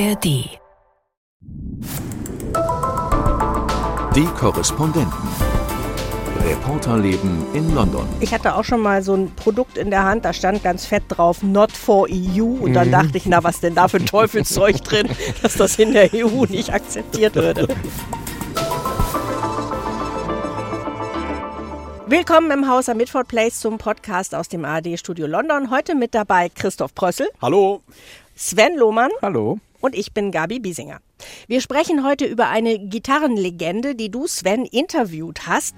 ARD. Die Korrespondenten. Reporterleben in London. Ich hatte auch schon mal so ein Produkt in der Hand, da stand ganz fett drauf, not for EU. Und dann dachte ich, na, was denn da für ein Teufelszeug drin, dass das in der EU nicht akzeptiert würde. Willkommen im Haus am Midford Place zum Podcast aus dem ARD-Studio London. Heute mit dabei Christoph Prössel. Hallo. Sven Lohmann. Hallo. Und ich bin Gabi Biesinger. Wir sprechen heute über eine Gitarrenlegende, die du, Sven, interviewt hast.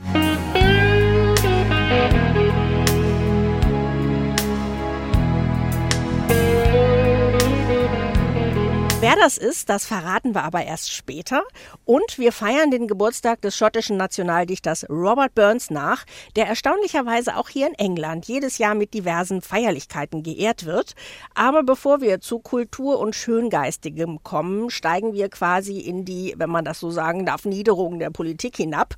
Wer das ist, das verraten wir aber erst später. Und wir feiern den Geburtstag des schottischen Nationaldichters Robert Burns nach, der erstaunlicherweise auch hier in England jedes Jahr mit diversen Feierlichkeiten geehrt wird. Aber bevor wir zu Kultur und Schöngeistigem kommen, steigen wir quasi in die, wenn man das so sagen darf, Niederung der Politik hinab.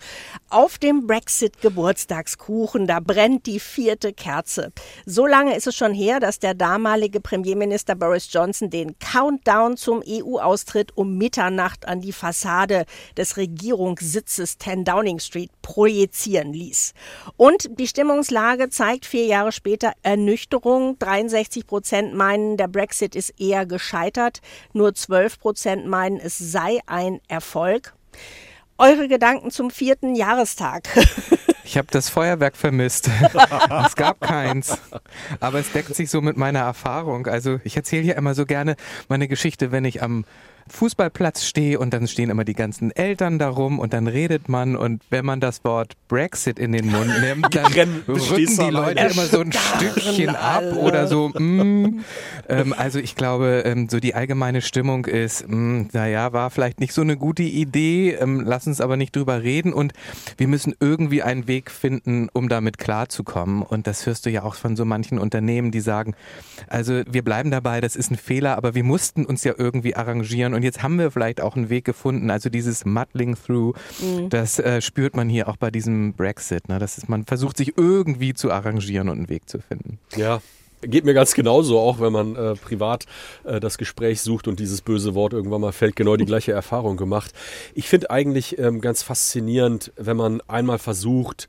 Auf dem Brexit-Geburtstagskuchen, da brennt die vierte Kerze. So lange ist es schon her, dass der damalige Premierminister Boris Johnson den Countdown zum EU-Austritt um Mitternacht an die Fassade des Regierungssitzes 10 Downing Street projizieren ließ. Und die Stimmungslage zeigt vier Jahre später Ernüchterung. 63 Prozent meinen, der Brexit ist eher gescheitert. Nur 12 Prozent meinen, es sei ein Erfolg. Eure Gedanken zum vierten Jahrestag. Ich habe das Feuerwerk vermisst. es gab keins. Aber es deckt sich so mit meiner Erfahrung. Also ich erzähle hier immer so gerne meine Geschichte, wenn ich am Fußballplatz stehe und dann stehen immer die ganzen Eltern darum und dann redet man und wenn man das Wort Brexit in den Mund nimmt, dann rücken die Leute immer so ein Stückchen ab oder so. Mm. Ähm, also ich glaube, ähm, so die allgemeine Stimmung ist, mm, naja, war vielleicht nicht so eine gute Idee, ähm, lass uns aber nicht drüber reden und wir müssen irgendwie einen Weg finden, um damit klarzukommen. Und das hörst du ja auch von so manchen Unternehmen, die sagen, also wir bleiben dabei, das ist ein Fehler, aber wir mussten uns ja irgendwie arrangieren und jetzt haben wir vielleicht auch einen Weg gefunden. Also dieses Muddling Through, mhm. das äh, spürt man hier auch bei diesem Brexit. Ne? Das ist, man versucht sich irgendwie zu arrangieren und einen Weg zu finden. Ja, Geht mir ganz genauso, auch wenn man äh, privat äh, das Gespräch sucht und dieses böse Wort irgendwann mal fällt, genau die gleiche Erfahrung gemacht. Ich finde eigentlich ähm, ganz faszinierend, wenn man einmal versucht,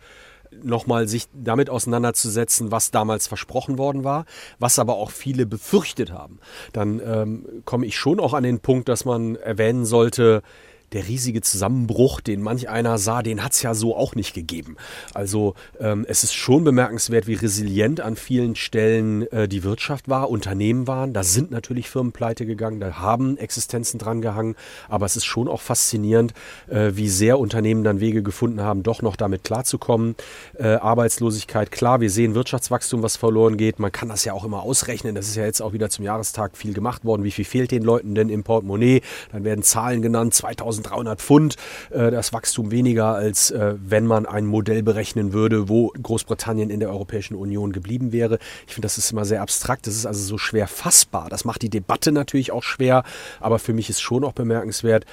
nochmal sich damit auseinanderzusetzen, was damals versprochen worden war, was aber auch viele befürchtet haben. Dann ähm, komme ich schon auch an den Punkt, dass man erwähnen sollte, der riesige Zusammenbruch, den manch einer sah, den hat es ja so auch nicht gegeben. Also ähm, es ist schon bemerkenswert, wie resilient an vielen Stellen äh, die Wirtschaft war, Unternehmen waren. Da sind natürlich Firmen pleite gegangen, da haben Existenzen dran gehangen, aber es ist schon auch faszinierend, äh, wie sehr Unternehmen dann Wege gefunden haben, doch noch damit klarzukommen. Äh, Arbeitslosigkeit, klar, wir sehen Wirtschaftswachstum, was verloren geht. Man kann das ja auch immer ausrechnen. Das ist ja jetzt auch wieder zum Jahrestag viel gemacht worden. Wie viel fehlt den Leuten denn im Portemonnaie? Dann werden Zahlen genannt, 2000 1300 Pfund. Äh, das Wachstum weniger, als äh, wenn man ein Modell berechnen würde, wo Großbritannien in der Europäischen Union geblieben wäre. Ich finde, das ist immer sehr abstrakt. Das ist also so schwer fassbar. Das macht die Debatte natürlich auch schwer. Aber für mich ist schon auch bemerkenswert,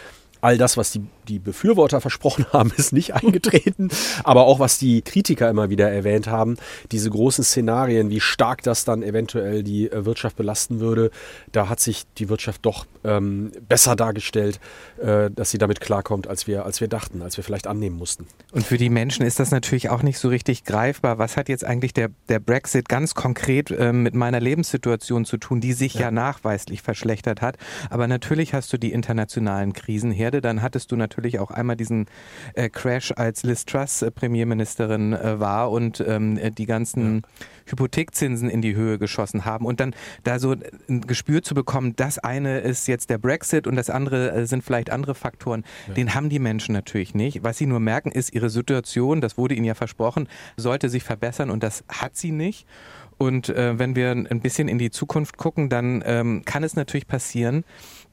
all das, was die, die Befürworter versprochen haben, ist nicht eingetreten. Aber auch was die Kritiker immer wieder erwähnt haben, diese großen Szenarien, wie stark das dann eventuell die äh, Wirtschaft belasten würde, da hat sich die Wirtschaft doch ähm, besser dargestellt, äh, dass sie damit klarkommt, als wir, als wir dachten, als wir vielleicht annehmen mussten. Und für die Menschen ist das natürlich auch nicht so richtig greifbar. Was hat jetzt eigentlich der, der Brexit ganz konkret äh, mit meiner Lebenssituation zu tun, die sich ja. ja nachweislich verschlechtert hat? Aber natürlich hast du die internationalen Krisen her Erde, dann hattest du natürlich auch einmal diesen äh, Crash, als Liz Truss äh, Premierministerin äh, war und ähm, die ganzen ja. Hypothekzinsen in die Höhe geschossen haben und dann da so ein Gespür zu bekommen, das eine ist jetzt der Brexit und das andere äh, sind vielleicht andere Faktoren, ja. den haben die Menschen natürlich nicht. Was sie nur merken, ist ihre Situation, das wurde ihnen ja versprochen, sollte sich verbessern und das hat sie nicht. Und äh, wenn wir ein bisschen in die Zukunft gucken, dann ähm, kann es natürlich passieren,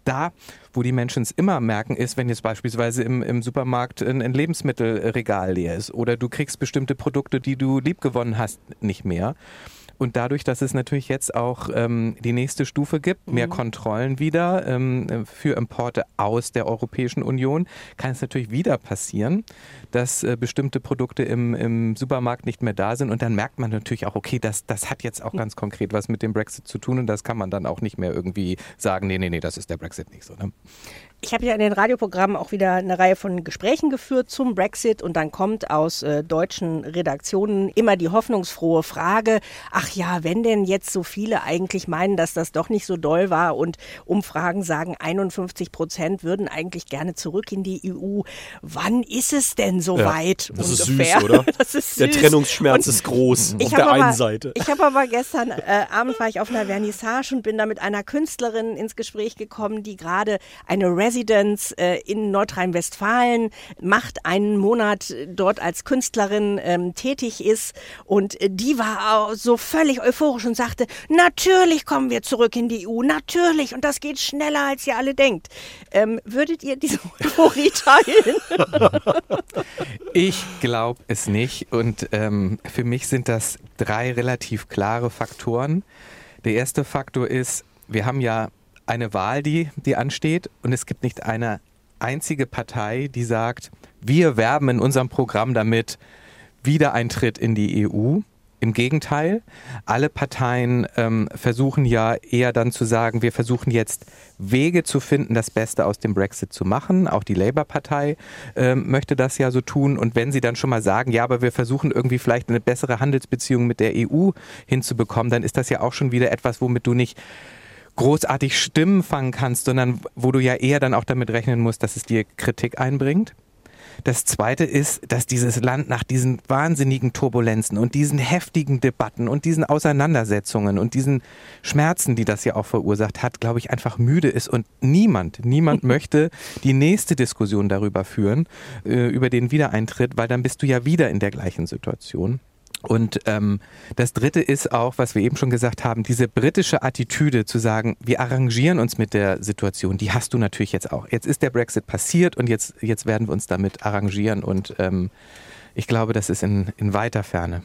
da, wo die Menschen es immer merken, ist, wenn jetzt beispielsweise im, im Supermarkt ein, ein, Lebensmittelregal leer ist oder du kriegst bestimmte Produkte, die du liebgewonnen hast, nicht mehr. Und dadurch, dass es natürlich jetzt auch ähm, die nächste Stufe gibt, mehr mhm. Kontrollen wieder ähm, für Importe aus der Europäischen Union, kann es natürlich wieder passieren, dass äh, bestimmte Produkte im, im Supermarkt nicht mehr da sind. Und dann merkt man natürlich auch, okay, das, das hat jetzt auch ganz konkret was mit dem Brexit zu tun und das kann man dann auch nicht mehr irgendwie sagen, nee, nee, nee, das ist der Brexit nicht so. Ne? Ich habe ja in den Radioprogrammen auch wieder eine Reihe von Gesprächen geführt zum Brexit und dann kommt aus äh, deutschen Redaktionen immer die hoffnungsfrohe Frage, ach ja, wenn denn jetzt so viele eigentlich meinen, dass das doch nicht so doll war und Umfragen sagen, 51 Prozent würden eigentlich gerne zurück in die EU, wann ist es denn soweit? Ja, das ungefähr? ist süß, oder? das ist süß. Der Trennungsschmerz und ist groß auf der aber, einen Seite. Ich habe aber gestern äh, Abend war ich auf einer Vernissage und bin da mit einer Künstlerin ins Gespräch gekommen, die gerade eine Residence äh, in Nordrhein-Westfalen macht, einen Monat dort als Künstlerin ähm, tätig ist. Und äh, die war so völlig euphorisch und sagte, natürlich kommen wir zurück in die EU, natürlich. Und das geht schneller, als ihr alle denkt. Ähm, würdet ihr diese Euphorie teilen? ich glaube es nicht. Und ähm, für mich sind das drei relativ klare Faktoren. Der erste Faktor ist, wir haben ja eine Wahl, die, die ansteht und es gibt nicht eine einzige Partei, die sagt, wir werben in unserem Programm damit Wiedereintritt in die EU. Im Gegenteil, alle Parteien ähm, versuchen ja eher dann zu sagen, wir versuchen jetzt Wege zu finden, das Beste aus dem Brexit zu machen. Auch die Labour-Partei ähm, möchte das ja so tun. Und wenn sie dann schon mal sagen, ja, aber wir versuchen irgendwie vielleicht eine bessere Handelsbeziehung mit der EU hinzubekommen, dann ist das ja auch schon wieder etwas, womit du nicht großartig Stimmen fangen kannst, sondern wo du ja eher dann auch damit rechnen musst, dass es dir Kritik einbringt. Das Zweite ist, dass dieses Land nach diesen wahnsinnigen Turbulenzen und diesen heftigen Debatten und diesen Auseinandersetzungen und diesen Schmerzen, die das ja auch verursacht hat, glaube ich, einfach müde ist und niemand, niemand möchte die nächste Diskussion darüber führen, äh, über den Wiedereintritt, weil dann bist du ja wieder in der gleichen Situation. Und ähm, das Dritte ist auch, was wir eben schon gesagt haben, diese britische Attitüde zu sagen, wir arrangieren uns mit der Situation, die hast du natürlich jetzt auch. Jetzt ist der Brexit passiert und jetzt, jetzt werden wir uns damit arrangieren. Und ähm, ich glaube, das ist in, in weiter Ferne.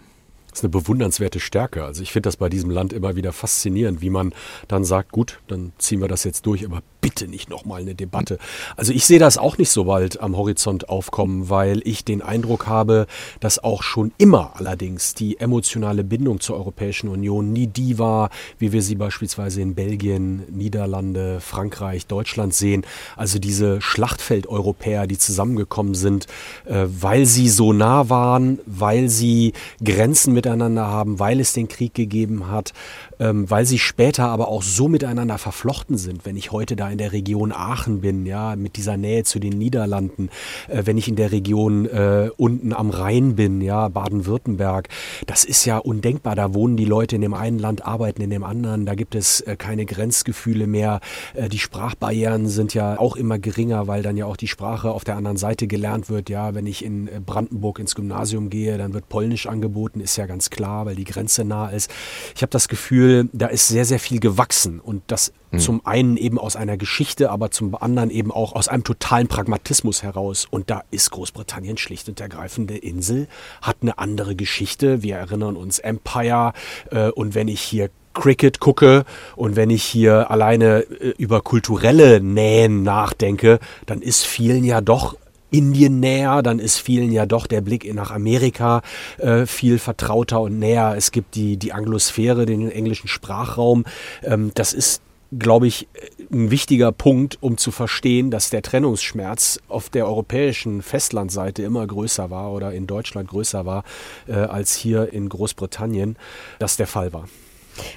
Das ist eine bewundernswerte Stärke. Also ich finde das bei diesem Land immer wieder faszinierend, wie man dann sagt, gut, dann ziehen wir das jetzt durch, aber bitte nicht nochmal eine Debatte. Also ich sehe das auch nicht so bald am Horizont aufkommen, weil ich den Eindruck habe, dass auch schon immer allerdings die emotionale Bindung zur Europäischen Union nie die war, wie wir sie beispielsweise in Belgien, Niederlande, Frankreich, Deutschland sehen. Also diese Schlachtfeld-Europäer, die zusammengekommen sind, äh, weil sie so nah waren, weil sie Grenzen mit miteinander haben, weil es den Krieg gegeben hat, ähm, weil sie später aber auch so miteinander verflochten sind. Wenn ich heute da in der Region Aachen bin, ja, mit dieser Nähe zu den Niederlanden, äh, wenn ich in der Region äh, unten am Rhein bin, ja, Baden-Württemberg, das ist ja undenkbar. Da wohnen die Leute in dem einen Land, arbeiten in dem anderen. Da gibt es äh, keine Grenzgefühle mehr. Äh, die Sprachbarrieren sind ja auch immer geringer, weil dann ja auch die Sprache auf der anderen Seite gelernt wird. Ja, wenn ich in äh, Brandenburg ins Gymnasium gehe, dann wird Polnisch angeboten, ist ja ganz klar, weil die Grenze nah ist. Ich habe das Gefühl, Gefühl, da ist sehr, sehr viel gewachsen und das mhm. zum einen eben aus einer Geschichte, aber zum anderen eben auch aus einem totalen Pragmatismus heraus. Und da ist Großbritannien schlicht und ergreifend eine Insel, hat eine andere Geschichte. Wir erinnern uns Empire äh, und wenn ich hier Cricket gucke und wenn ich hier alleine äh, über kulturelle Nähen nachdenke, dann ist vielen ja doch Indien näher, dann ist vielen ja doch der Blick nach Amerika äh, viel vertrauter und näher. Es gibt die, die Anglosphäre, den englischen Sprachraum. Ähm, das ist glaube ich, ein wichtiger Punkt, um zu verstehen, dass der Trennungsschmerz auf der europäischen Festlandseite immer größer war oder in Deutschland größer war äh, als hier in Großbritannien, das der Fall war.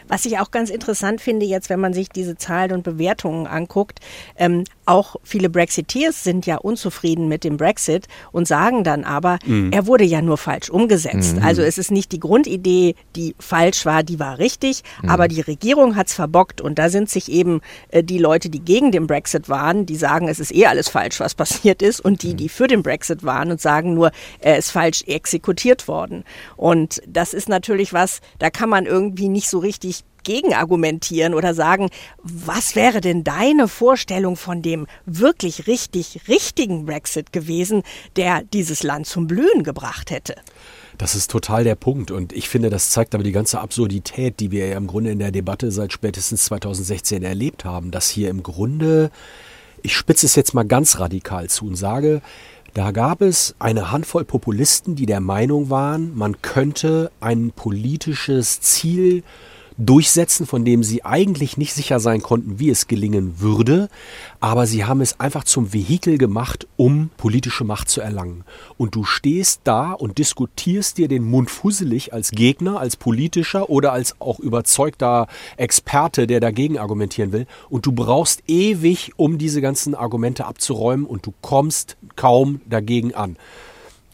Was ich auch ganz interessant finde, jetzt, wenn man sich diese Zahlen und Bewertungen anguckt, ähm, auch viele Brexiteers sind ja unzufrieden mit dem Brexit und sagen dann aber, mhm. er wurde ja nur falsch umgesetzt. Mhm. Also es ist nicht die Grundidee, die falsch war, die war richtig, mhm. aber die Regierung hat es verbockt und da sind sich eben äh, die Leute, die gegen den Brexit waren, die sagen, es ist eh alles falsch, was passiert ist und die, mhm. die für den Brexit waren und sagen nur, er ist falsch exekutiert worden. Und das ist natürlich was, da kann man irgendwie nicht so richtig gegenargumentieren oder sagen, was wäre denn deine Vorstellung von dem wirklich richtig richtigen Brexit gewesen, der dieses Land zum Blühen gebracht hätte? Das ist total der Punkt. Und ich finde, das zeigt aber die ganze Absurdität, die wir ja im Grunde in der Debatte seit spätestens 2016 erlebt haben, dass hier im Grunde, ich spitze es jetzt mal ganz radikal zu und sage, da gab es eine Handvoll Populisten, die der Meinung waren, man könnte ein politisches Ziel durchsetzen, von dem sie eigentlich nicht sicher sein konnten, wie es gelingen würde, aber sie haben es einfach zum Vehikel gemacht, um politische Macht zu erlangen. Und du stehst da und diskutierst dir den Mund fusselig als Gegner, als politischer oder als auch überzeugter Experte, der dagegen argumentieren will, und du brauchst ewig, um diese ganzen Argumente abzuräumen und du kommst kaum dagegen an.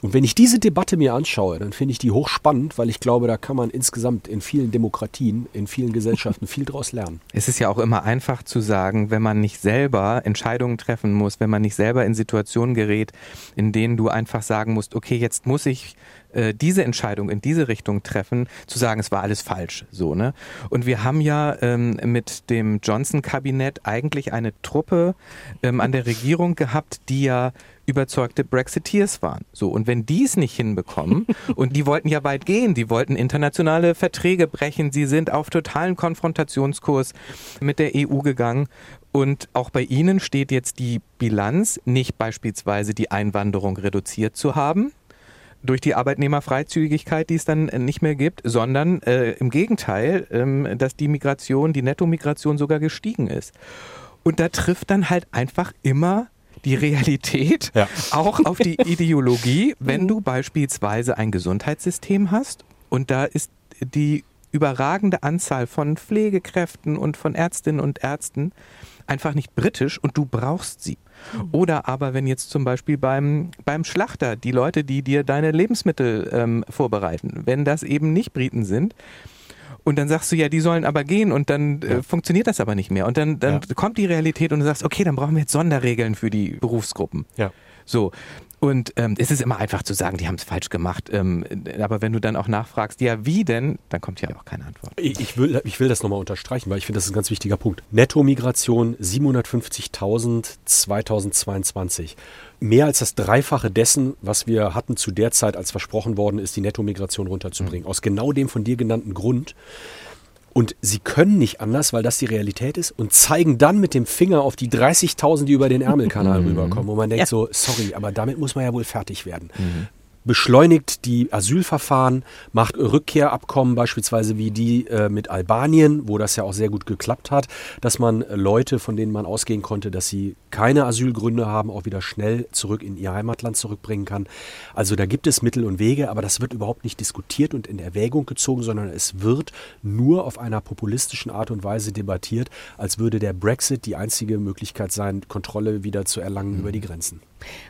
Und wenn ich diese Debatte mir anschaue, dann finde ich die hochspannend, weil ich glaube, da kann man insgesamt in vielen Demokratien, in vielen Gesellschaften viel draus lernen. Es ist ja auch immer einfach zu sagen, wenn man nicht selber Entscheidungen treffen muss, wenn man nicht selber in Situationen gerät, in denen du einfach sagen musst, okay, jetzt muss ich äh, diese Entscheidung in diese Richtung treffen, zu sagen, es war alles falsch. So, ne? Und wir haben ja ähm, mit dem Johnson-Kabinett eigentlich eine Truppe ähm, an der Regierung gehabt, die ja überzeugte Brexiteers waren. So, und wenn die es nicht hinbekommen, und die wollten ja weit gehen, die wollten internationale Verträge brechen, sie sind auf totalen Konfrontationskurs mit der EU gegangen. Und auch bei Ihnen steht jetzt die Bilanz, nicht beispielsweise die Einwanderung reduziert zu haben, durch die Arbeitnehmerfreizügigkeit, die es dann nicht mehr gibt, sondern äh, im Gegenteil, ähm, dass die Migration, die Nettomigration sogar gestiegen ist. Und da trifft dann halt einfach immer die Realität ja. auch auf die Ideologie, wenn du beispielsweise ein Gesundheitssystem hast und da ist die überragende Anzahl von Pflegekräften und von Ärztinnen und Ärzten einfach nicht britisch und du brauchst sie. Mhm. Oder aber wenn jetzt zum Beispiel beim, beim Schlachter die Leute, die dir deine Lebensmittel ähm, vorbereiten, wenn das eben nicht Briten sind, und dann sagst du, ja, die sollen aber gehen und dann äh, ja. äh, funktioniert das aber nicht mehr. Und dann, dann ja. kommt die Realität und du sagst, okay, dann brauchen wir jetzt Sonderregeln für die Berufsgruppen. Ja. So. Und ähm, es ist immer einfach zu sagen, die haben es falsch gemacht. Ähm, aber wenn du dann auch nachfragst, ja, wie denn, dann kommt ja auch keine Antwort. Ich, ich will, ich will das nochmal unterstreichen, weil ich finde, das ist ein ganz wichtiger Punkt. Netto-Migration 750.000 2022 mehr als das Dreifache dessen, was wir hatten zu der Zeit, als versprochen worden ist, die Nettomigration runterzubringen. Mhm. Aus genau dem von dir genannten Grund. Und sie können nicht anders, weil das die Realität ist und zeigen dann mit dem Finger auf die 30.000, die über den Ärmelkanal mhm. rüberkommen. Und man denkt ja. so, sorry, aber damit muss man ja wohl fertig werden. Mhm beschleunigt die Asylverfahren, macht Rückkehrabkommen beispielsweise wie die äh, mit Albanien, wo das ja auch sehr gut geklappt hat, dass man Leute, von denen man ausgehen konnte, dass sie keine Asylgründe haben, auch wieder schnell zurück in ihr Heimatland zurückbringen kann. Also da gibt es Mittel und Wege, aber das wird überhaupt nicht diskutiert und in Erwägung gezogen, sondern es wird nur auf einer populistischen Art und Weise debattiert, als würde der Brexit die einzige Möglichkeit sein, Kontrolle wieder zu erlangen mhm. über die Grenzen.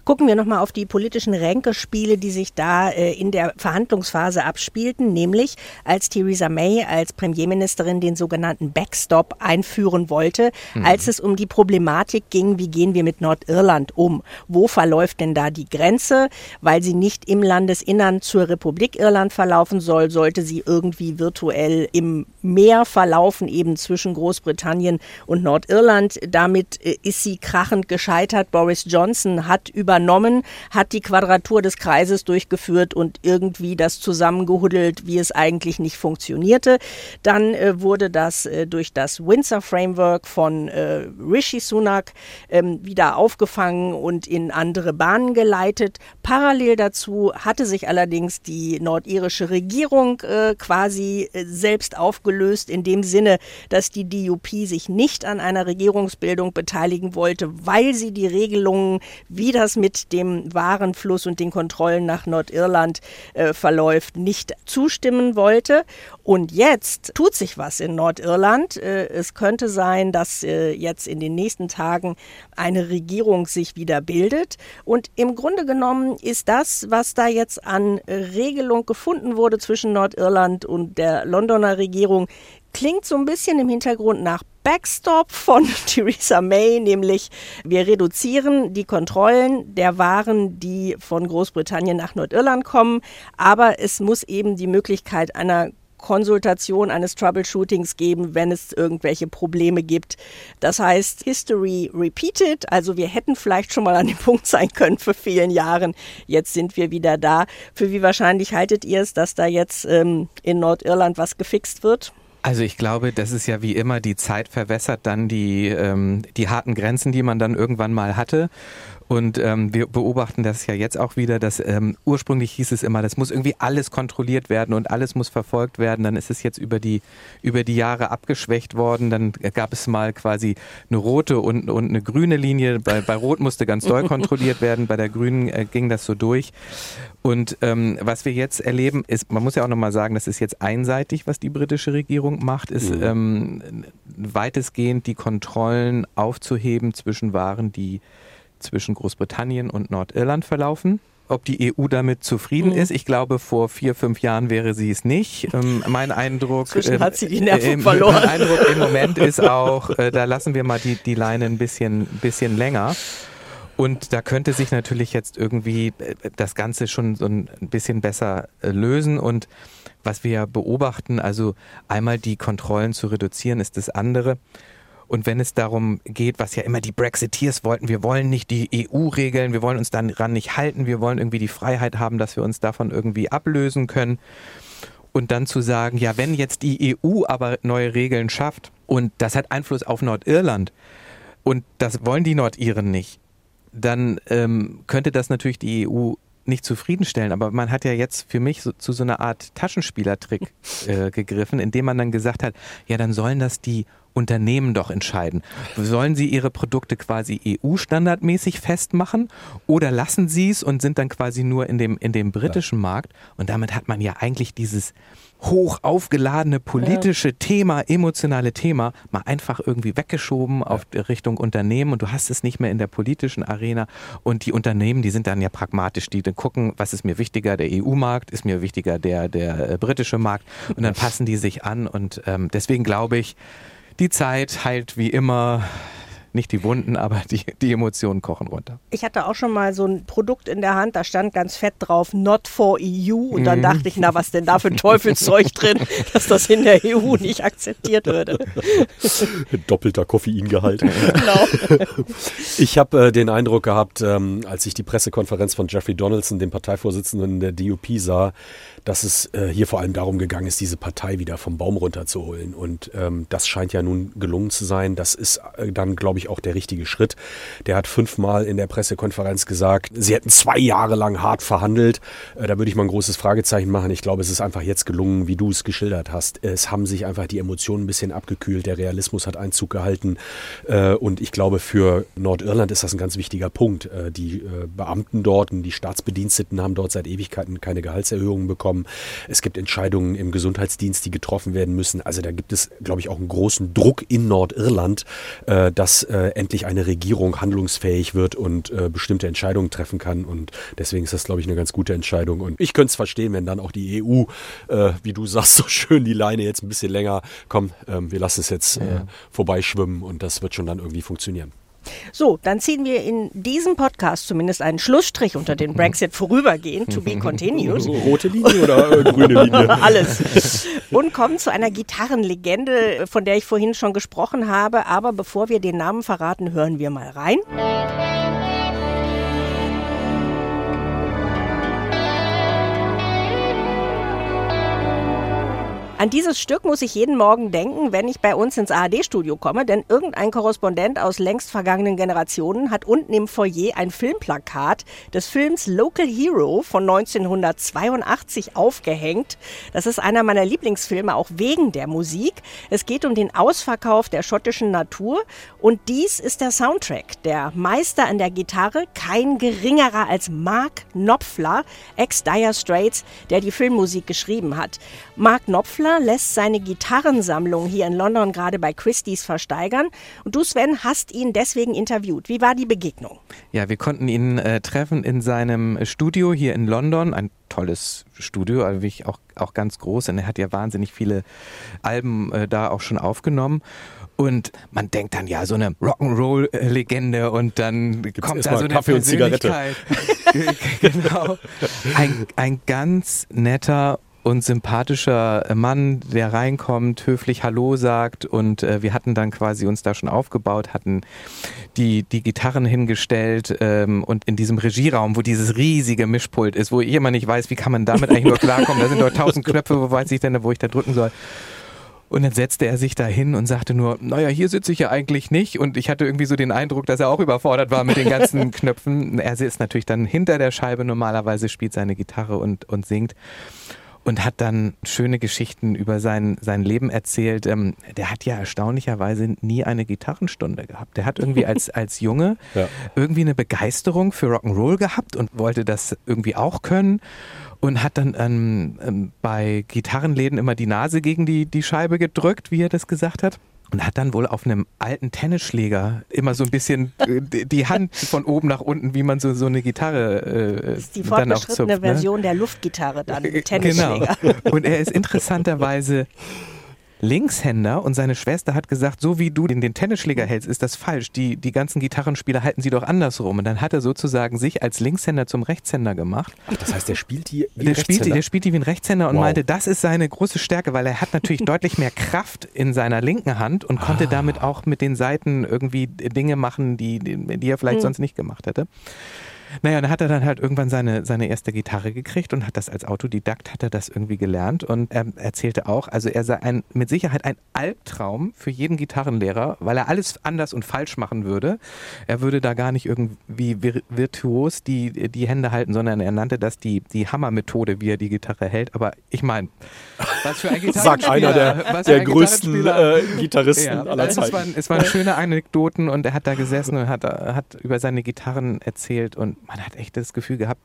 Gucken wir nochmal auf die politischen Ränkespiele, die sich da äh, in der Verhandlungsphase abspielten, nämlich als Theresa May als Premierministerin den sogenannten Backstop einführen wollte, mhm. als es um die Problematik ging, wie gehen wir mit Nordirland um? Wo verläuft denn da die Grenze? Weil sie nicht im Landesinnern zur Republik Irland verlaufen soll, sollte sie irgendwie virtuell im Meer verlaufen, eben zwischen Großbritannien und Nordirland. Damit äh, ist sie krachend gescheitert. Boris Johnson hat übernommen, hat die Quadratur des Kreises durchgeführt und irgendwie das zusammengehuddelt, wie es eigentlich nicht funktionierte. Dann äh, wurde das äh, durch das Windsor Framework von äh, Rishi Sunak ähm, wieder aufgefangen und in andere Bahnen geleitet. Parallel dazu hatte sich allerdings die nordirische Regierung äh, quasi äh, selbst aufgelöst, in dem Sinne, dass die DUP sich nicht an einer Regierungsbildung beteiligen wollte, weil sie die Regelungen, wie das mit dem Warenfluss und den Kontrollen nach Nordirland äh, verläuft, nicht zustimmen wollte. Und jetzt tut sich was in Nordirland. Äh, es könnte sein, dass äh, jetzt in den nächsten Tagen eine Regierung sich wieder bildet. Und im Grunde genommen ist das, was da jetzt an Regelung gefunden wurde zwischen Nordirland und der Londoner Regierung, klingt so ein bisschen im Hintergrund nach Backstop von Theresa May, nämlich wir reduzieren die Kontrollen der Waren, die von Großbritannien nach Nordirland kommen, aber es muss eben die Möglichkeit einer Konsultation, eines Troubleshootings geben, wenn es irgendwelche Probleme gibt. Das heißt, History repeated. Also wir hätten vielleicht schon mal an dem Punkt sein können für vielen Jahren. Jetzt sind wir wieder da. Für wie wahrscheinlich haltet ihr es, dass da jetzt ähm, in Nordirland was gefixt wird? Also ich glaube, das ist ja wie immer, die Zeit verwässert dann die, ähm, die harten Grenzen, die man dann irgendwann mal hatte. Und ähm, wir beobachten das ja jetzt auch wieder, dass ähm, ursprünglich hieß es immer, das muss irgendwie alles kontrolliert werden und alles muss verfolgt werden. Dann ist es jetzt über die, über die Jahre abgeschwächt worden. Dann gab es mal quasi eine rote und, und eine grüne Linie. Bei, bei Rot musste ganz doll kontrolliert werden, bei der grünen äh, ging das so durch. Und ähm, was wir jetzt erleben, ist, man muss ja auch nochmal sagen, das ist jetzt einseitig, was die britische Regierung macht, ist mhm. ähm, weitestgehend die Kontrollen aufzuheben zwischen Waren, die zwischen Großbritannien und Nordirland verlaufen. Ob die EU damit zufrieden mhm. ist, ich glaube, vor vier, fünf Jahren wäre sie es nicht. Ähm, mein Eindruck, Zwischen hat sie die Nerven äh, verloren. Mein Eindruck im Moment ist auch, äh, da lassen wir mal die, die Leine ein bisschen, bisschen länger. Und da könnte sich natürlich jetzt irgendwie äh, das Ganze schon so ein bisschen besser äh, lösen. Und was wir beobachten, also einmal die Kontrollen zu reduzieren, ist das andere. Und wenn es darum geht, was ja immer die Brexiteers wollten, wir wollen nicht die EU-Regeln, wir wollen uns daran nicht halten, wir wollen irgendwie die Freiheit haben, dass wir uns davon irgendwie ablösen können. Und dann zu sagen, ja, wenn jetzt die EU aber neue Regeln schafft und das hat Einfluss auf Nordirland und das wollen die Nordiren nicht, dann ähm, könnte das natürlich die EU nicht zufriedenstellen. Aber man hat ja jetzt für mich so, zu so einer Art Taschenspielertrick äh, gegriffen, indem man dann gesagt hat, ja, dann sollen das die Unternehmen doch entscheiden. Sollen sie ihre Produkte quasi EU-standardmäßig festmachen oder lassen sie es und sind dann quasi nur in dem, in dem britischen ja. Markt? Und damit hat man ja eigentlich dieses hoch aufgeladene politische ja. Thema, emotionale Thema mal einfach irgendwie weggeschoben ja. auf Richtung Unternehmen und du hast es nicht mehr in der politischen Arena und die Unternehmen, die sind dann ja pragmatisch, die dann gucken, was ist mir wichtiger, der EU-Markt, ist mir wichtiger der, der äh, britische Markt und dann passen die sich an und ähm, deswegen glaube ich, die Zeit heilt wie immer nicht die Wunden, aber die, die Emotionen kochen runter. Ich hatte auch schon mal so ein Produkt in der Hand, da stand ganz fett drauf, not for EU. Und dann mhm. dachte ich, na, was denn da für ein Teufelszeug drin, dass das in der EU nicht akzeptiert würde. Doppelter Koffeingehalt. genau. Ich habe äh, den Eindruck gehabt, ähm, als ich die Pressekonferenz von Jeffrey Donaldson, dem Parteivorsitzenden der DUP, sah, dass es äh, hier vor allem darum gegangen ist, diese Partei wieder vom Baum runterzuholen. Und ähm, das scheint ja nun gelungen zu sein. Das ist äh, dann, glaube ich, auch der richtige Schritt. Der hat fünfmal in der Pressekonferenz gesagt, sie hätten zwei Jahre lang hart verhandelt. Äh, da würde ich mal ein großes Fragezeichen machen. Ich glaube, es ist einfach jetzt gelungen, wie du es geschildert hast. Es haben sich einfach die Emotionen ein bisschen abgekühlt. Der Realismus hat Einzug gehalten. Äh, und ich glaube, für Nordirland ist das ein ganz wichtiger Punkt. Äh, die äh, Beamten dort und die Staatsbediensteten haben dort seit Ewigkeiten keine Gehaltserhöhungen bekommen bekommen. Es gibt Entscheidungen im Gesundheitsdienst, die getroffen werden müssen. Also da gibt es, glaube ich, auch einen großen Druck in Nordirland, äh, dass äh, endlich eine Regierung handlungsfähig wird und äh, bestimmte Entscheidungen treffen kann. Und deswegen ist das, glaube ich, eine ganz gute Entscheidung. Und ich könnte es verstehen, wenn dann auch die EU, äh, wie du sagst, so schön die Leine jetzt ein bisschen länger, komm, ähm, wir lassen es jetzt äh, ja. vorbeischwimmen und das wird schon dann irgendwie funktionieren. So, dann ziehen wir in diesem Podcast zumindest einen Schlussstrich unter den Brexit vorübergehend, to be continued. Rote Linie oder äh, grüne Linie? Alles. Und kommen zu einer Gitarrenlegende, von der ich vorhin schon gesprochen habe. Aber bevor wir den Namen verraten, hören wir mal rein. An dieses Stück muss ich jeden Morgen denken, wenn ich bei uns ins ARD-Studio komme, denn irgendein Korrespondent aus längst vergangenen Generationen hat unten im Foyer ein Filmplakat des Films Local Hero von 1982 aufgehängt. Das ist einer meiner Lieblingsfilme, auch wegen der Musik. Es geht um den Ausverkauf der schottischen Natur und dies ist der Soundtrack. Der Meister an der Gitarre, kein geringerer als Mark Knopfler, ex-Dire Straits, der die Filmmusik geschrieben hat. Mark Knopfler lässt seine Gitarrensammlung hier in London gerade bei Christie's versteigern. Und du, Sven, hast ihn deswegen interviewt. Wie war die Begegnung? Ja, wir konnten ihn äh, treffen in seinem Studio hier in London. Ein tolles Studio, also wirklich auch, auch ganz groß. Und er hat ja wahnsinnig viele Alben äh, da auch schon aufgenommen. Und man denkt dann, ja, so eine Rock'n'Roll-Legende und dann Gibt's kommt da so eine Persönlichkeit. genau. Ein, ein ganz netter und sympathischer Mann, der reinkommt, höflich Hallo sagt und äh, wir hatten dann quasi uns da schon aufgebaut, hatten die, die Gitarren hingestellt ähm, und in diesem Regieraum, wo dieses riesige Mischpult ist, wo ich immer nicht weiß, wie kann man damit eigentlich nur klarkommen, da sind doch tausend Knöpfe, wo weiß ich denn, wo ich da drücken soll. Und dann setzte er sich da hin und sagte nur, naja, hier sitze ich ja eigentlich nicht. Und ich hatte irgendwie so den Eindruck, dass er auch überfordert war mit den ganzen Knöpfen. Er sitzt natürlich dann hinter der Scheibe normalerweise, spielt seine Gitarre und, und singt und hat dann schöne Geschichten über sein, sein Leben erzählt. Ähm, der hat ja erstaunlicherweise nie eine Gitarrenstunde gehabt. Der hat irgendwie als, als Junge ja. irgendwie eine Begeisterung für Rock'n'Roll gehabt und wollte das irgendwie auch können und hat dann ähm, ähm, bei Gitarrenläden immer die Nase gegen die, die Scheibe gedrückt, wie er das gesagt hat. Und hat dann wohl auf einem alten Tennisschläger immer so ein bisschen äh, die Hand von oben nach unten, wie man so, so eine Gitarre äh, das ist die fortgeschrittene ne? Version der Luftgitarre dann, äh, Tennisschläger. Genau. Und er ist interessanterweise Linkshänder und seine Schwester hat gesagt, so wie du den, den Tennisschläger hältst, ist das falsch. Die, die ganzen Gitarrenspieler halten sie doch andersrum. Und dann hat er sozusagen sich als Linkshänder zum Rechtshänder gemacht. Ach, das heißt, der spielt die wie der spielt, der spielt die wie ein Rechtshänder und wow. meinte, das ist seine große Stärke, weil er hat natürlich deutlich mehr Kraft in seiner linken Hand und konnte ah. damit auch mit den Seiten irgendwie Dinge machen, die, die er vielleicht mhm. sonst nicht gemacht hätte. Naja, dann hat er dann halt irgendwann seine, seine erste Gitarre gekriegt und hat das als Autodidakt, hat er das irgendwie gelernt und er erzählte auch, also er sei ein, mit Sicherheit ein Albtraum für jeden Gitarrenlehrer, weil er alles anders und falsch machen würde. Er würde da gar nicht irgendwie virtuos die, die Hände halten, sondern er nannte das die, die Hammermethode, wie er die Gitarre hält. Aber ich meine, was für ein Gitarrenspieler. Sagt einer der, der größten äh, Gitarristen ja, aller Zeiten. Es waren, es waren schöne Anekdoten und er hat da gesessen und hat, hat über seine Gitarren erzählt und man hat echt das Gefühl gehabt,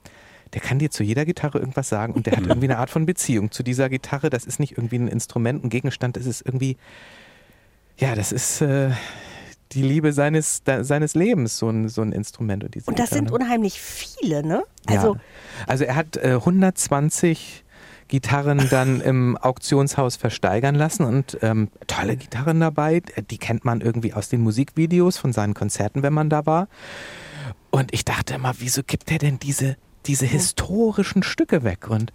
der kann dir zu jeder Gitarre irgendwas sagen und der hat irgendwie eine Art von Beziehung zu dieser Gitarre. Das ist nicht irgendwie ein Instrument, ein Gegenstand, das ist irgendwie, ja, das ist äh, die Liebe seines, da, seines Lebens, so ein, so ein Instrument. Und, und das Gitarre. sind unheimlich viele, ne? Also, ja. also er hat äh, 120 Gitarren dann im Auktionshaus versteigern lassen und ähm, tolle Gitarren dabei. Die kennt man irgendwie aus den Musikvideos von seinen Konzerten, wenn man da war. Und ich dachte immer, wieso gibt er denn diese, diese historischen Stücke weg? Und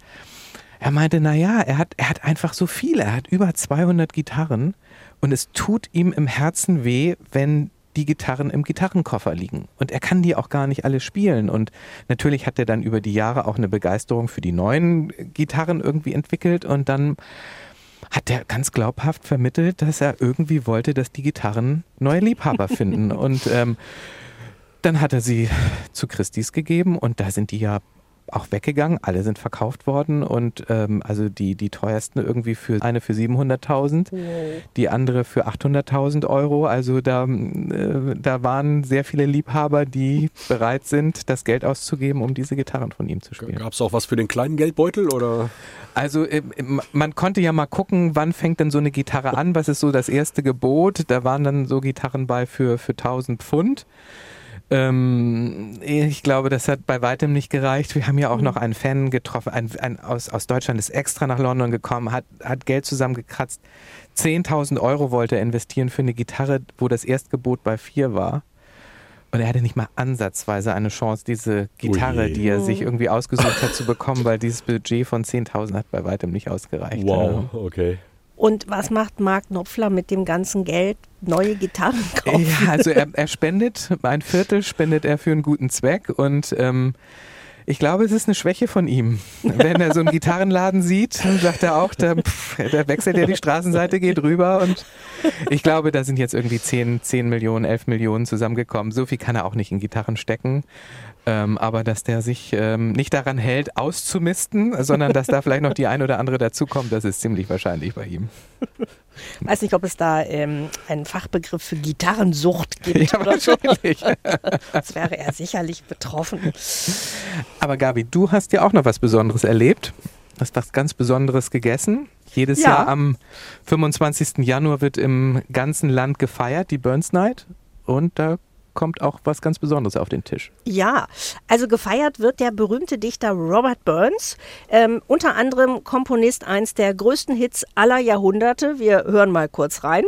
er meinte, na ja, er hat, er hat einfach so viele. Er hat über 200 Gitarren und es tut ihm im Herzen weh, wenn die Gitarren im Gitarrenkoffer liegen. Und er kann die auch gar nicht alle spielen. Und natürlich hat er dann über die Jahre auch eine Begeisterung für die neuen Gitarren irgendwie entwickelt und dann hat er ganz glaubhaft vermittelt, dass er irgendwie wollte, dass die Gitarren neue Liebhaber finden. Und ähm, dann hat er sie zu Christis gegeben und da sind die ja auch weggegangen. Alle sind verkauft worden und ähm, also die, die teuersten irgendwie für eine für 700.000, die andere für 800.000 Euro. Also da, äh, da waren sehr viele Liebhaber, die bereit sind, das Geld auszugeben, um diese Gitarren von ihm zu spielen. Gab es auch was für den kleinen Geldbeutel oder? Also äh, man konnte ja mal gucken, wann fängt denn so eine Gitarre an? Was ist so das erste Gebot? Da waren dann so Gitarren bei für, für 1000 Pfund. Ähm, ich glaube, das hat bei weitem nicht gereicht. Wir haben ja auch mhm. noch einen Fan getroffen, ein, ein, aus, aus Deutschland ist extra nach London gekommen, hat, hat Geld zusammengekratzt. 10.000 Euro wollte er investieren für eine Gitarre, wo das Erstgebot bei vier war. Und er hatte nicht mal ansatzweise eine Chance, diese Gitarre, Ui. die er sich irgendwie ausgesucht hat, zu bekommen, weil dieses Budget von 10.000 hat bei weitem nicht ausgereicht. Wow, okay. Und was macht Mark Knopfler mit dem ganzen Geld? Neue Gitarren kaufen? Ja, also er, er spendet, ein Viertel spendet er für einen guten Zweck und ähm, ich glaube, es ist eine Schwäche von ihm. Wenn er so einen Gitarrenladen sieht, sagt er auch, da, pff, da wechselt er die Straßenseite, geht rüber und ich glaube, da sind jetzt irgendwie 10, 10 Millionen, 11 Millionen zusammengekommen. So viel kann er auch nicht in Gitarren stecken. Ähm, aber dass der sich ähm, nicht daran hält, auszumisten, sondern dass da vielleicht noch die ein oder andere dazukommt, das ist ziemlich wahrscheinlich bei ihm. Ich weiß nicht, ob es da ähm, einen Fachbegriff für Gitarrensucht gibt ja, oder wahrscheinlich. so. Das wäre er sicherlich betroffen. Aber Gabi, du hast ja auch noch was Besonderes erlebt. Du hast was ganz Besonderes gegessen. Jedes ja. Jahr am 25. Januar wird im ganzen Land gefeiert, die Burns Night. Und da kommt auch was ganz Besonderes auf den Tisch. Ja, also gefeiert wird der berühmte Dichter Robert Burns, ähm, unter anderem Komponist eines der größten Hits aller Jahrhunderte. Wir hören mal kurz rein.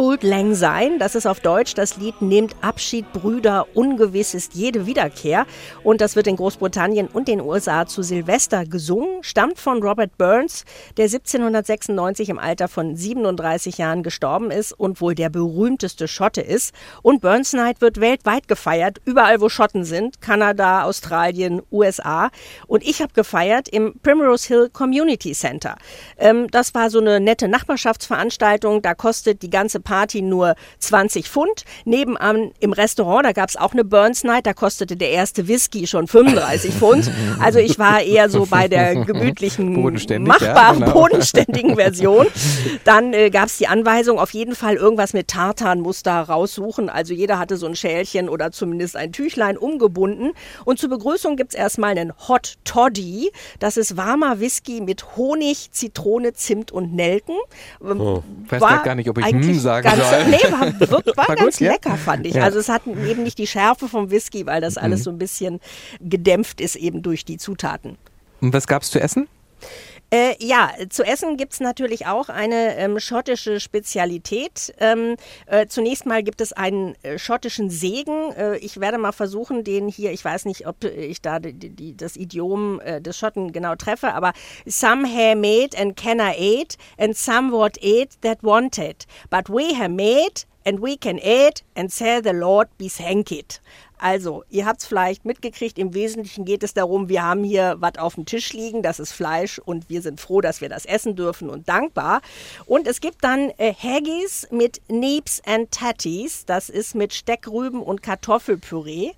Old Lang Syne. Das ist auf Deutsch das Lied Nehmt Abschied, Brüder, ungewiss ist jede Wiederkehr. Und das wird in Großbritannien und den USA zu Silvester gesungen. Stammt von Robert Burns, der 1796 im Alter von 37 Jahren gestorben ist und wohl der berühmteste Schotte ist. Und Burns Night wird weltweit gefeiert, überall wo Schotten sind. Kanada, Australien, USA. Und ich habe gefeiert im Primrose Hill Community Center. Ähm, das war so eine nette Nachbarschaftsveranstaltung. Da kostet die ganze Party nur 20 Pfund. Nebenan im Restaurant, da gab es auch eine Burns Night, da kostete der erste Whisky schon 35 Pfund. Also ich war eher so bei der gemütlichen, machbaren, ja, genau. bodenständigen Version. Dann äh, gab es die Anweisung, auf jeden Fall irgendwas mit Tartanmuster raussuchen. Also jeder hatte so ein Schälchen oder zumindest ein Tüchlein umgebunden. Und zur Begrüßung gibt es erstmal einen Hot Toddy. Das ist warmer Whisky mit Honig, Zitrone, Zimt und Nelken. Oh. Ich weiß gar nicht, ob ich hm sagen ganz, soll. Nee, war, war, war ganz gut, lecker, ja? fand ich. Ja. Also es hat eben nicht die Schärfe vom Whisky, weil das alles mhm. so ein bisschen gedämpft ist eben durch die Zutaten. Und was gab es zu essen? Äh, ja, zu essen gibt's natürlich auch eine ähm, schottische Spezialität. Ähm, äh, zunächst mal gibt es einen äh, schottischen Segen. Äh, ich werde mal versuchen, den hier, ich weiß nicht, ob ich da die, die, das Idiom äh, des Schotten genau treffe, aber some have made and cannot eat and some what eat that wanted. But we have made and we can eat and say the Lord be thanked. Also, ihr habt es vielleicht mitgekriegt, im Wesentlichen geht es darum, wir haben hier was auf dem Tisch liegen, das ist Fleisch und wir sind froh, dass wir das essen dürfen und dankbar. Und es gibt dann äh, Haggis mit Neeps and Tatties, das ist mit Steckrüben und Kartoffelpüree.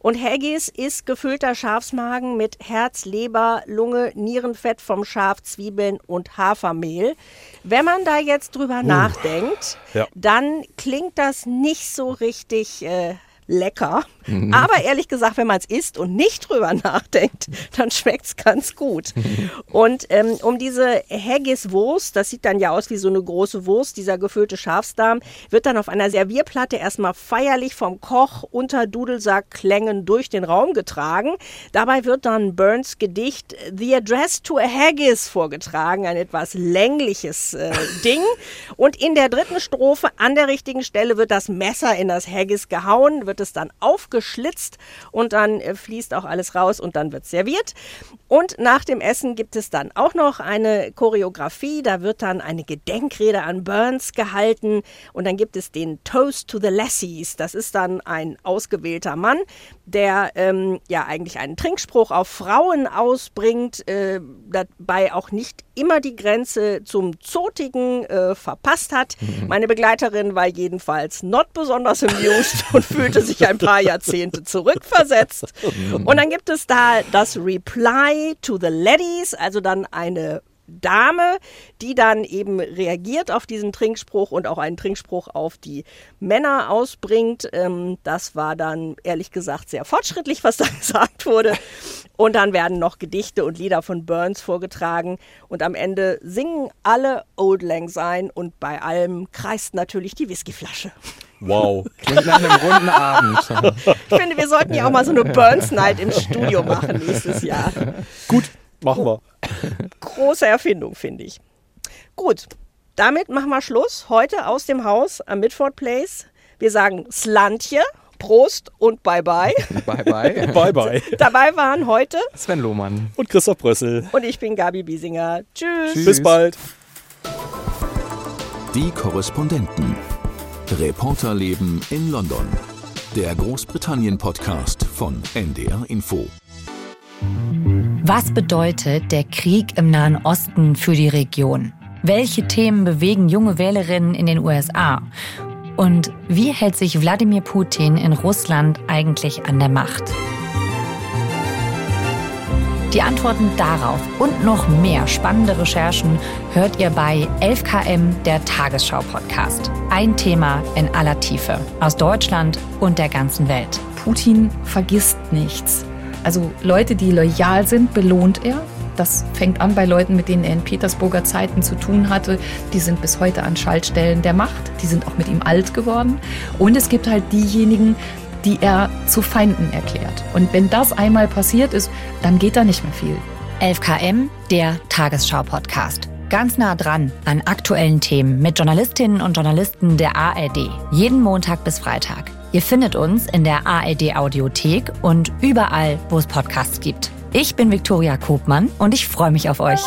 Und Haggis ist gefüllter Schafsmagen mit Herz, Leber, Lunge, Nierenfett vom Schaf, Zwiebeln und Hafermehl. Wenn man da jetzt drüber uh, nachdenkt, ja. dann klingt das nicht so richtig äh, lecker. Mhm. Aber ehrlich gesagt, wenn man es isst und nicht drüber nachdenkt, dann schmeckt es ganz gut. Und ähm, um diese Haggis-Wurst, das sieht dann ja aus wie so eine große Wurst, dieser gefüllte Schafsdarm, wird dann auf einer Servierplatte erstmal feierlich vom Koch unter Dudelsackklängen durch den Raum getragen. Dabei wird dann Burns Gedicht The Address to a Haggis vorgetragen, ein etwas längliches äh, Ding. Und in der dritten Strophe an der richtigen Stelle wird das Messer in das Haggis gehauen, wird es dann aufgeschnitten aufgeschlitzt und dann äh, fließt auch alles raus und dann wird serviert. Und nach dem Essen gibt es dann auch noch eine Choreografie. Da wird dann eine Gedenkrede an Burns gehalten und dann gibt es den Toast to the Lassies. Das ist dann ein ausgewählter Mann, der ähm, ja eigentlich einen Trinkspruch auf Frauen ausbringt, äh, dabei auch nicht immer die Grenze zum Zotigen äh, verpasst hat. Mhm. Meine Begleiterin war jedenfalls not besonders amused und fühlte sich ein paar Jahrzehnte zurückversetzt. Mhm. Und dann gibt es da das Reply to the Ladies, also dann eine Dame, die dann eben reagiert auf diesen Trinkspruch und auch einen Trinkspruch auf die Männer ausbringt. Ähm, das war dann ehrlich gesagt sehr fortschrittlich, was da gesagt wurde. Und dann werden noch Gedichte und Lieder von Burns vorgetragen. Und am Ende singen alle Old Lang Syne und bei allem kreist natürlich die Whiskyflasche. Wow. Klingt nach einem runden Abend. Ich finde, wir sollten ja auch mal so eine Burns Night im Studio machen nächstes Jahr. Gut, machen wir. Große Erfindung, finde ich. Gut, damit machen wir Schluss. Heute aus dem Haus am Midford Place. Wir sagen Slantje, Prost und Bye-Bye. Bye-Bye. Bye-Bye. Dabei waren heute Sven Lohmann und Christoph Brössel. Und ich bin Gabi Biesinger. Tschüss. Tschüss. Bis bald. Die Korrespondenten. Reporterleben in London. Der Großbritannien-Podcast von NDR Info. Was bedeutet der Krieg im Nahen Osten für die Region? Welche Themen bewegen junge Wählerinnen in den USA? Und wie hält sich Wladimir Putin in Russland eigentlich an der Macht? Die Antworten darauf und noch mehr spannende Recherchen hört ihr bei 11KM, der Tagesschau-Podcast. Ein Thema in aller Tiefe aus Deutschland und der ganzen Welt. Putin vergisst nichts. Also Leute, die loyal sind, belohnt er. Das fängt an bei Leuten, mit denen er in Petersburger Zeiten zu tun hatte. Die sind bis heute an Schaltstellen der Macht. Die sind auch mit ihm alt geworden. Und es gibt halt diejenigen, die er zu Feinden erklärt. Und wenn das einmal passiert ist, dann geht da nicht mehr viel. 11KM, der Tagesschau-Podcast. Ganz nah dran an aktuellen Themen mit Journalistinnen und Journalisten der ARD. Jeden Montag bis Freitag. Ihr findet uns in der ARD Audiothek und überall, wo es Podcasts gibt. Ich bin Viktoria Kobmann und ich freue mich auf euch.